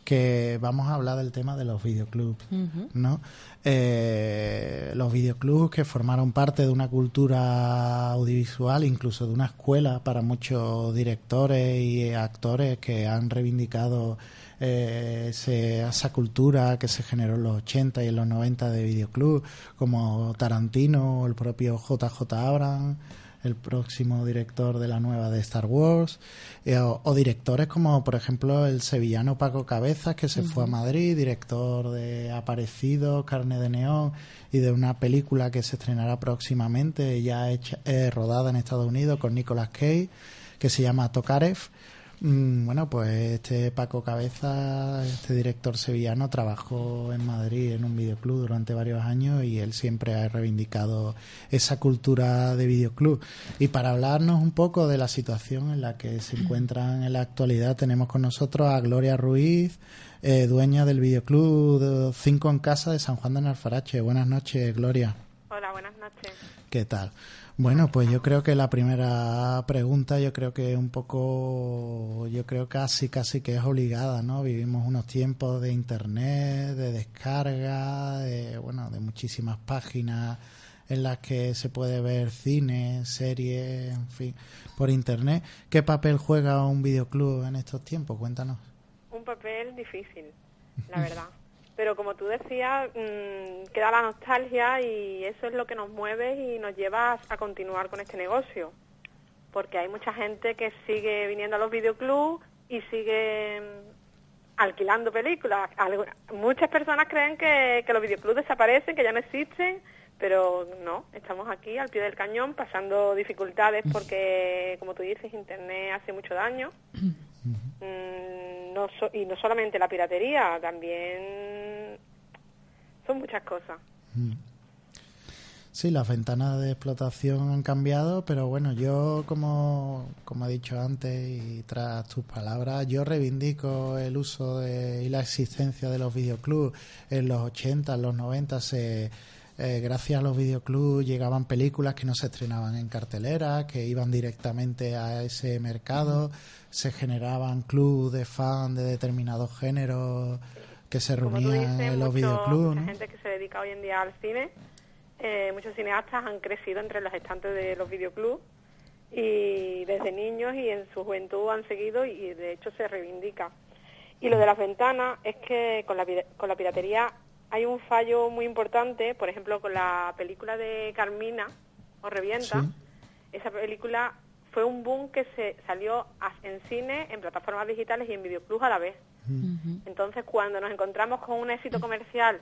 que vamos a hablar del tema de los videoclubs. ¿no? Eh, los videoclubs que formaron parte de una cultura audiovisual, incluso de una escuela para muchos directores y actores que han reivindicado eh, ese- esa cultura que se generó en los 80 y en los 90 de videoclub, como Tarantino o el propio JJ Abrams, el próximo director de la nueva de Star Wars, eh, o, o directores como, por ejemplo, el sevillano Paco Cabezas, que se fue a Madrid, director de Aparecido, Carne de Neón, y de una película que se estrenará próximamente, ya hecha, eh, rodada en Estados Unidos con Nicolas Cage, que se llama Tokarev. Mm, Bueno, pues este Paco Cabeza, este director sevillano, trabajó en Madrid en un videoclub durante varios años y él siempre ha reivindicado esa cultura de videoclub. Y para hablarnos un poco de la situación en la que se encuentran en la actualidad, tenemos con nosotros a Gloria Ruiz, eh, dueña del videoclub 5 en Casa de San Juan de Narfarache. Buenas noches, Gloria. Hola, buenas noches. ¿Qué tal? Bueno, pues yo creo que la primera pregunta, yo creo que un poco, yo creo casi, casi que es obligada, ¿no? Vivimos unos tiempos de internet, de descarga, de, bueno, de muchísimas páginas en las que se puede ver cine, series, en fin, por internet. ¿Qué papel juega un videoclub en estos tiempos? Cuéntanos. Un papel difícil, la [LAUGHS] verdad. Pero como tú decías, mm, queda la nostalgia y eso es lo que nos mueve y nos lleva a continuar con este negocio. Porque hay mucha gente que sigue viniendo a los videoclubs y sigue mm, alquilando películas. Muchas personas creen que los videoclubs desaparecen, que ya no existen, pero no, estamos aquí al pie del cañón pasando dificultades porque, como tú dices, Internet hace mucho daño. [CLEARS THROAT] Mm, no so- y no solamente la piratería, también son muchas cosas. Sí, las ventanas de explotación han cambiado, pero bueno, yo como, como he dicho antes y tras tus palabras, yo reivindico el uso de, y la existencia de los videoclubs. En los 80, en los 90, se, eh, gracias a los videoclubs llegaban películas que no se estrenaban en cartelera, que iban directamente a ese mercado, se generaban clubs de fans de determinados géneros que se reunían en los videoclubs. mucha ¿no? gente que se dedica hoy en día al cine, eh, muchos cineastas han crecido entre los estantes de los videoclubs y desde niños y en su juventud han seguido y de hecho se reivindica. Y lo de las ventanas es que con la, con la piratería hay un fallo muy importante, por ejemplo, con la película de Carmina o Revienta, esa película fue un boom que se salió en cine, en plataformas digitales y en videoclubs a la vez. Entonces, cuando nos encontramos con un éxito comercial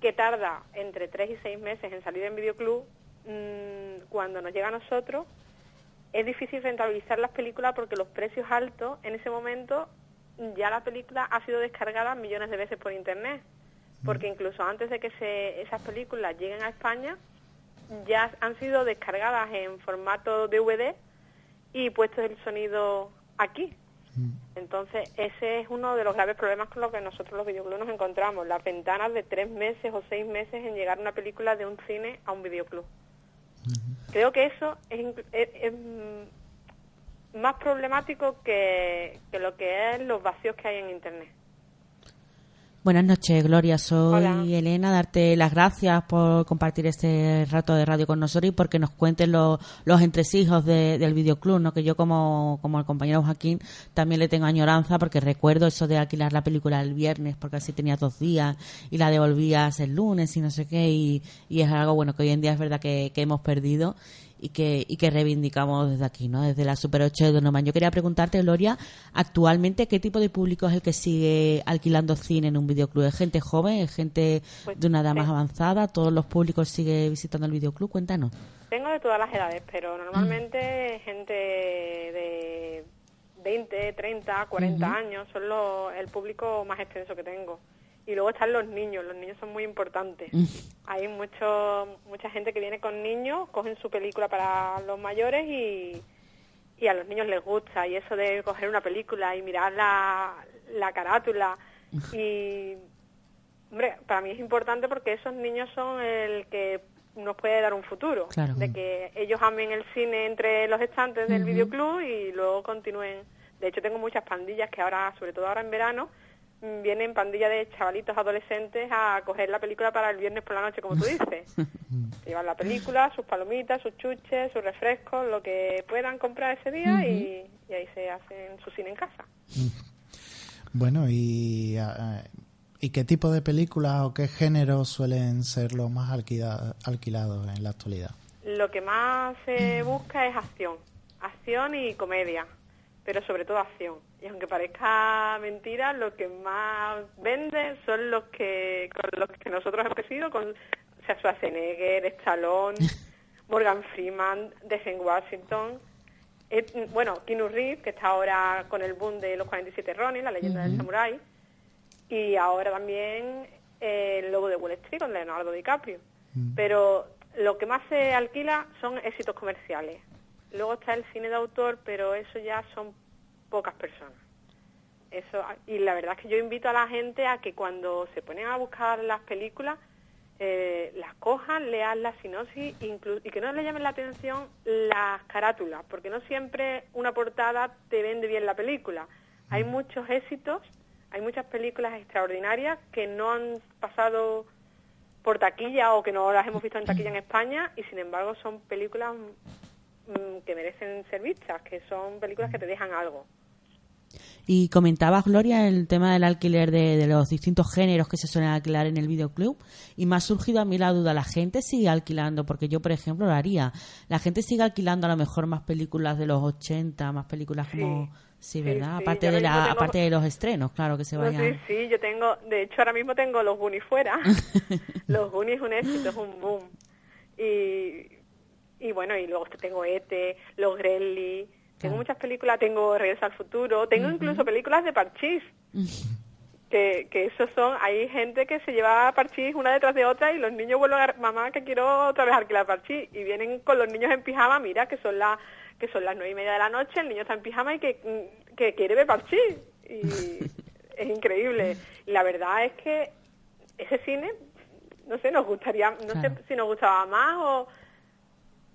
que tarda entre tres y seis meses en salir en videoclub, mm, cuando nos llega a nosotros, es difícil rentabilizar las películas porque los precios altos, en ese momento, ya la película ha sido descargada millones de veces por internet. Porque incluso antes de que se, esas películas lleguen a España, ya han sido descargadas en formato DVD y puestos el sonido aquí. Entonces, ese es uno de los graves problemas con los que nosotros los videoclubs nos encontramos, las ventanas de tres meses o seis meses en llegar una película de un cine a un videoclub. Creo que eso es, es- es, mm, más problemático que, que lo que es los vacíos que hay en Internet. Buenas noches, Gloria. Soy Hola. Elena. Darte las gracias por compartir este rato de radio con nosotros y porque nos cuentes lo- los entresijos de- del videoclub, ¿no? Que yo, como, como el compañero Joaquín, también le tengo añoranza porque recuerdo eso de alquilar la película el viernes porque así tenías dos días y la devolvías el lunes y no sé qué. Y, y es algo, bueno, que hoy en día es verdad que, que hemos perdido y que, y que reivindicamos desde aquí, ¿no? Desde la Super 8 de Donovan. Yo quería preguntarte, Gloria, actualmente, ¿qué tipo de público es el que sigue alquilando cine en un videoclub? ¿Es gente joven? ¿Es gente Pues, de una edad más avanzada? ¿Todos los públicos sigue visitando el videoclub? Cuéntanos. Tengo de todas las edades, pero normalmente gente de 20, 30, 40 Ujú. años son lo- el público más extenso que tengo. Y luego están los niños, los niños son muy importantes. Hay mucho, mucha gente que viene con niños, cogen su película para los mayores y, y a los niños les gusta. Y eso de coger una película y mirar la, la carátula y Hombre, para mí es importante porque esos niños son el que nos puede dar un futuro. Claro. De que ellos amen el cine entre los estantes del videoclub y luego continúen. De hecho, tengo muchas pandillas que ahora, sobre todo ahora en verano, mm, vienen pandillas de chavalitos adolescentes a coger la película para el viernes por la noche, como tú [LAUGHS] dices. Llevan la película, sus palomitas, sus chuches, sus refrescos, lo que puedan comprar ese día y, y ahí se hacen su cine en casa. Bueno, y, ¿y qué tipo de películas o qué géneros suelen ser los más alquila- alquilados en la actualidad? Lo que más se busca es acción, acción y comedia, pero sobre todo acción. Y aunque parezca mentira, lo que más vende son los que con los que nosotros hemos crecido, con o sea, Schwarzenegger, Stallone, [LAUGHS] Morgan Freeman, Denzel Washington, bueno, Keanu Reeves, que está ahora con el boom de los 47 Ronin, la leyenda del samurái, y ahora también eh, el Lobo de Wall Street con Leonardo DiCaprio. Pero lo que más se alquila son éxitos comerciales. Luego está el cine de autor, pero eso ya son pocas personas. Eso y la verdad es que yo invito a la gente a que cuando se ponen a buscar las películas eh, las cojan, lean la sinopsis inclu- y que no le llamen la atención las carátulas, porque no siempre una portada te vende bien la película. Hay muchos éxitos, hay muchas películas extraordinarias que no han pasado por taquilla o que no las hemos visto en taquilla en España y sin embargo son películas mm, que merecen ser vistas, que son películas que te dejan algo. Y comentaba Gloria el tema del alquiler de, de los distintos géneros que se suelen alquilar en el videoclub y me ha surgido a mí la duda, ¿la gente sigue alquilando? Porque yo, por ejemplo, lo haría. ¿La gente sigue alquilando a lo mejor más películas de los 80, más películas como... Sí, ¿verdad? sí, aparte, de la, tengo- aparte de los estrenos, claro, que se No, vayan... sí, sí, yo tengo, de hecho ahora mismo tengo los Goonies fuera. [LAUGHS] los Goonies es un éxito, es un boom. Y, y bueno, y luego tengo E.T., Los Gremlins, tengo muchas películas, tengo Regreso al Futuro, tengo incluso películas de Parchís. [LAUGHS] Que, que esos son, hay gente que se lleva Parchís una detrás de otra y los niños vuelven a, mamá que quiero otra vez alquilar Parchís y vienen con los niños en pijama, mira que son las que son las nueve y media de la noche, el niño está en pijama y que, mm, que quiere ver Parchís y [LAUGHS] es increíble. Y la verdad es que ese cine, no sé, nos gustaría, no Claro. sé si nos gustaba más o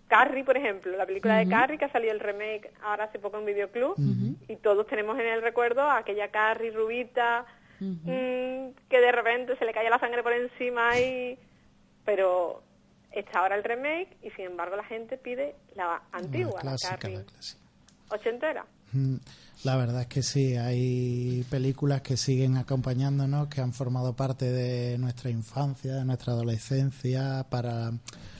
Carrie, por ejemplo, la película de Carrie que ha salido el remake ahora hace poco en Videoclub y todos tenemos en el recuerdo a aquella Carrie rubita mm, que de repente se le cae la sangre por encima y pero está ahora el remake y sin embargo la gente pide la antigua, la, clásica, Carrie la clásica. ochentera. Mm, La verdad es que sí, hay películas que siguen acompañándonos, que han formado parte de nuestra infancia, de nuestra adolescencia, para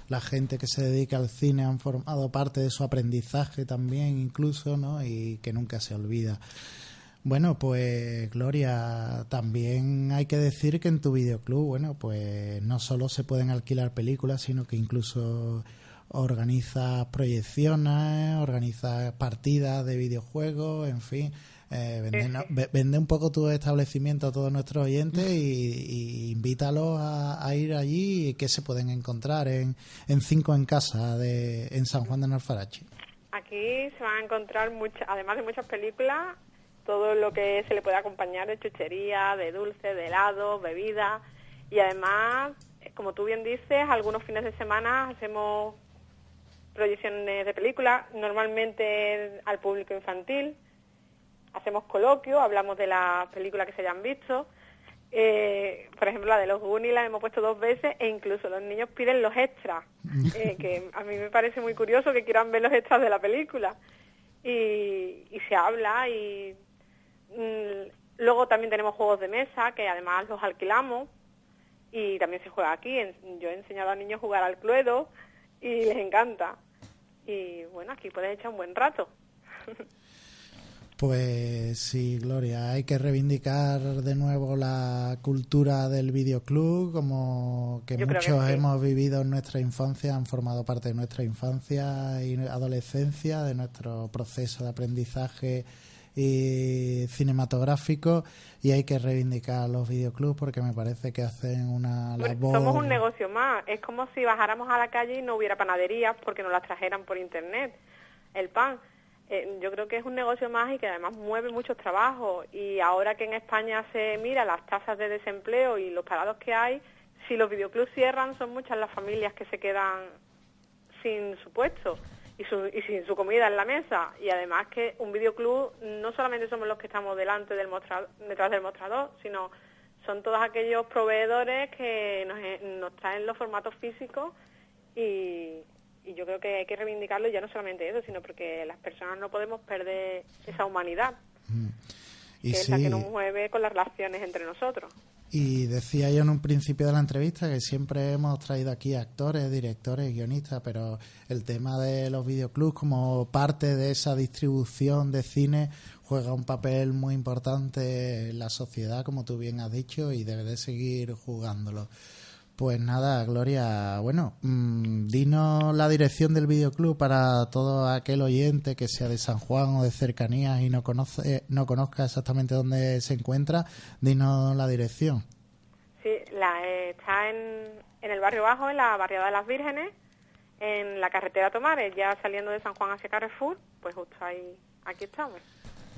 la gente que se dedica al cine han formado parte de su aprendizaje también incluso, ¿no? Y que nunca se olvida. Bueno, pues Gloria, también hay que decir que en tu videoclub, bueno, pues no solo se pueden alquilar películas, sino que incluso organizas proyecciones, organizas partidas de videojuegos, en fin. Eh, vende, no- vende un poco tu establecimiento a todos nuestros oyentes y, y invítalos a, a ir allí y que se pueden encontrar en, en Cinco en Casa de, en San Juan de Narfarache. Aquí se van a encontrar muchas, además de muchas películas, todo lo que se le puede acompañar de chuchería, de dulce, de helado, bebida. Y además, eh, como tú bien dices, algunos fines de semana hacemos proyecciones de películas, normalmente al público infantil, hacemos coloquio, hablamos de las películas que se hayan visto. Eh, por ejemplo, la de los Goonies la hemos puesto dos veces e incluso los niños piden los extras, eh, [LAUGHS] que a mí me parece muy curioso que quieran ver los extras de la película. Y, y se habla y mm, luego también tenemos juegos de mesa que además los alquilamos y también se juega aquí. En- Yo he enseñado a niños a jugar al Cluedo y les encanta. Y bueno, aquí puedes echar un buen rato. [LAUGHS] Pues sí, Gloria, hay que reivindicar de nuevo la cultura del videoclub, como que Yo creo que muchos sí. hemos vivido en nuestra infancia, han formado parte de nuestra infancia y adolescencia, de nuestro proceso de aprendizaje y cinematográfico, y hay que reivindicar los videoclubs porque me parece que hacen una labor. Somos un negocio más. Es como si bajáramos a la calle y no hubiera panaderías porque nos las trajeran por internet el pan. Eh, yo creo que es un negocio más y que además mueve muchos trabajos. Y ahora que en España se mira las tasas de desempleo y los parados que hay, si los videoclubs cierran, son muchas las familias que se quedan sin su puesto y, su- y sin su comida en la mesa. Y además que un videoclub no solamente somos los que estamos delante del mostrador, detrás del mostrador, sino son todos aquellos proveedores que nos, eh, nos traen los formatos físicos y, y yo creo que hay que reivindicarlo y ya no solamente eso, sino porque las personas no podemos perder esa humanidad. Y que es la que nos mueve con las relaciones entre nosotros. Y decía yo en un principio de la entrevista que siempre hemos traído aquí actores, directores, guionistas, pero el tema de los videoclubs como parte de esa distribución de cine juega un papel muy importante en la sociedad, como tú bien has dicho, y debe de seguir jugándolo. Pues nada, Gloria, bueno, mmm, dinos la dirección del videoclub para todo aquel oyente que sea de San Juan o de cercanías y no conoce, no conozca exactamente dónde se encuentra, dinos la dirección. Sí, la, eh, está en, en el barrio bajo, en la barriada de las Vírgenes, en la carretera Tomares, ya saliendo de San Juan hacia Carrefour, pues justo ahí, aquí estamos.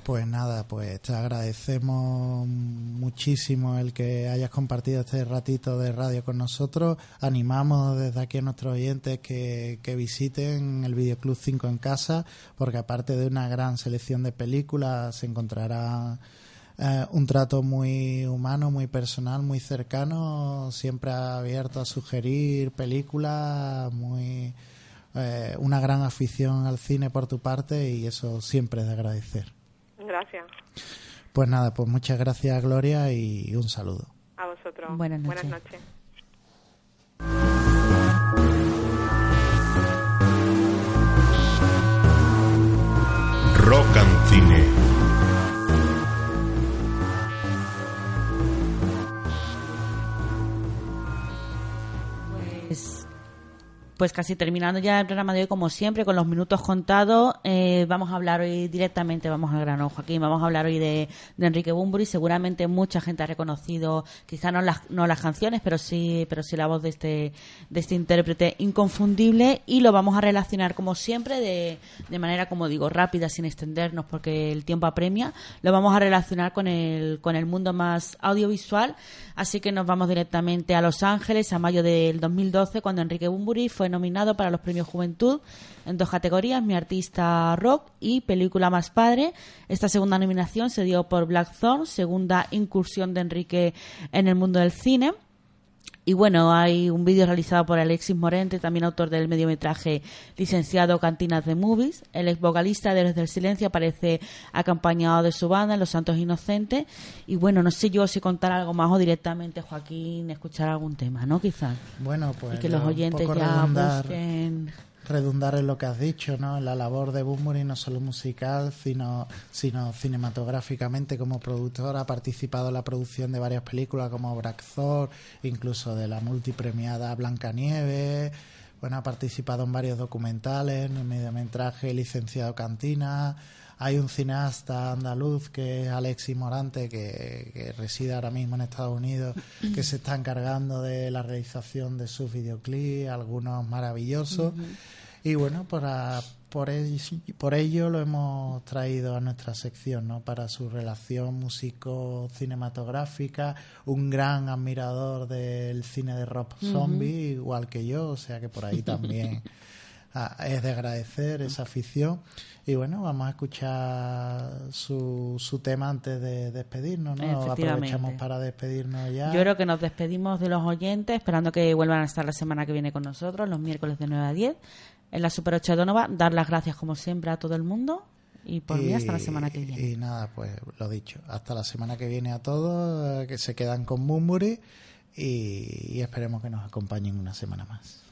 Pues nada, pues te agradecemos muchísimo el que hayas compartido este ratito de radio con nosotros. Animamos desde aquí a nuestros oyentes que, que visiten el Videoclub 5 en casa, porque aparte de una gran selección de películas, se encontrará eh, un trato muy humano, muy personal, muy cercano, siempre abierto a sugerir películas, muy eh, una gran afición al cine por tu parte y eso siempre es de agradecer. Gracias. Pues nada, pues muchas gracias Gloria y un saludo. A vosotros. Buenas noches. Buenas noches. Rock and Cine. Pues casi terminando ya el programa de hoy, como siempre, con los minutos contados, eh, vamos a hablar hoy directamente, vamos al grano, Joaquín, vamos a hablar hoy de, Enrique Bumburi. Seguramente mucha gente ha reconocido, quizá no las, no las canciones, pero sí, pero sí la voz de este, de este intérprete inconfundible y lo vamos a relacionar, como siempre, de, de manera, como digo, rápida, sin extendernos, porque el tiempo apremia. Lo vamos a relacionar con el, con el mundo más audiovisual. Así que nos vamos directamente a Los Ángeles a mayo del 2012, cuando Enrique Bumburi fue nominado para los premios Juventud en dos categorías, Mi Artista Rock y Película Más Padre. Esta segunda nominación se dio por Blackthorn, segunda incursión de Enrique en el mundo del cine. Y bueno, hay un vídeo realizado por Alexis Morente, también autor del mediometraje licenciado Cantinas de Movies. El ex vocalista de Héroes del Silencio aparece acompañado de su banda, Los Santos Inocentes. Y bueno, no sé yo si contar algo más o directamente, Joaquín, escuchar algún tema, ¿no? Quizás. Bueno, pues Y que los oyentes ya busquen. Redundar en lo que has dicho, ¿no? En la labor de Bunbury no solo musical, sino, sino cinematográficamente como productor. Ha participado en la producción de varias películas como Thor, incluso de la multipremiada Blancanieves. Bueno, ha participado en varios documentales, en el mediometraje Licenciado Cantina. Hay un cineasta andaluz que es Alexis Morante, que, que reside ahora mismo en Estados Unidos, que se está encargando de la realización de sus videoclips, algunos maravillosos. Y bueno, para, por, ello, por ello lo hemos traído a nuestra sección, ¿no? Para su relación músico-cinematográfica, un gran admirador del cine de Rob. Zombie, igual que yo, o sea que por ahí también [LAUGHS] ah, es de agradecer esa afición. Y bueno, vamos a escuchar su, su tema antes de despedirnos, ¿no? Aprovechamos para despedirnos ya. Yo creo que nos despedimos de los oyentes, esperando que vuelvan a estar la semana que viene con nosotros, los miércoles de 9 a 10, en la Super 8 de Donovan. Dar las gracias, como siempre, a todo el mundo. Y por mí, hasta la semana que viene. Y nada, pues lo dicho, hasta la semana que viene a todos, eh, que se quedan con Mumburi y, y esperemos que nos acompañen una semana más.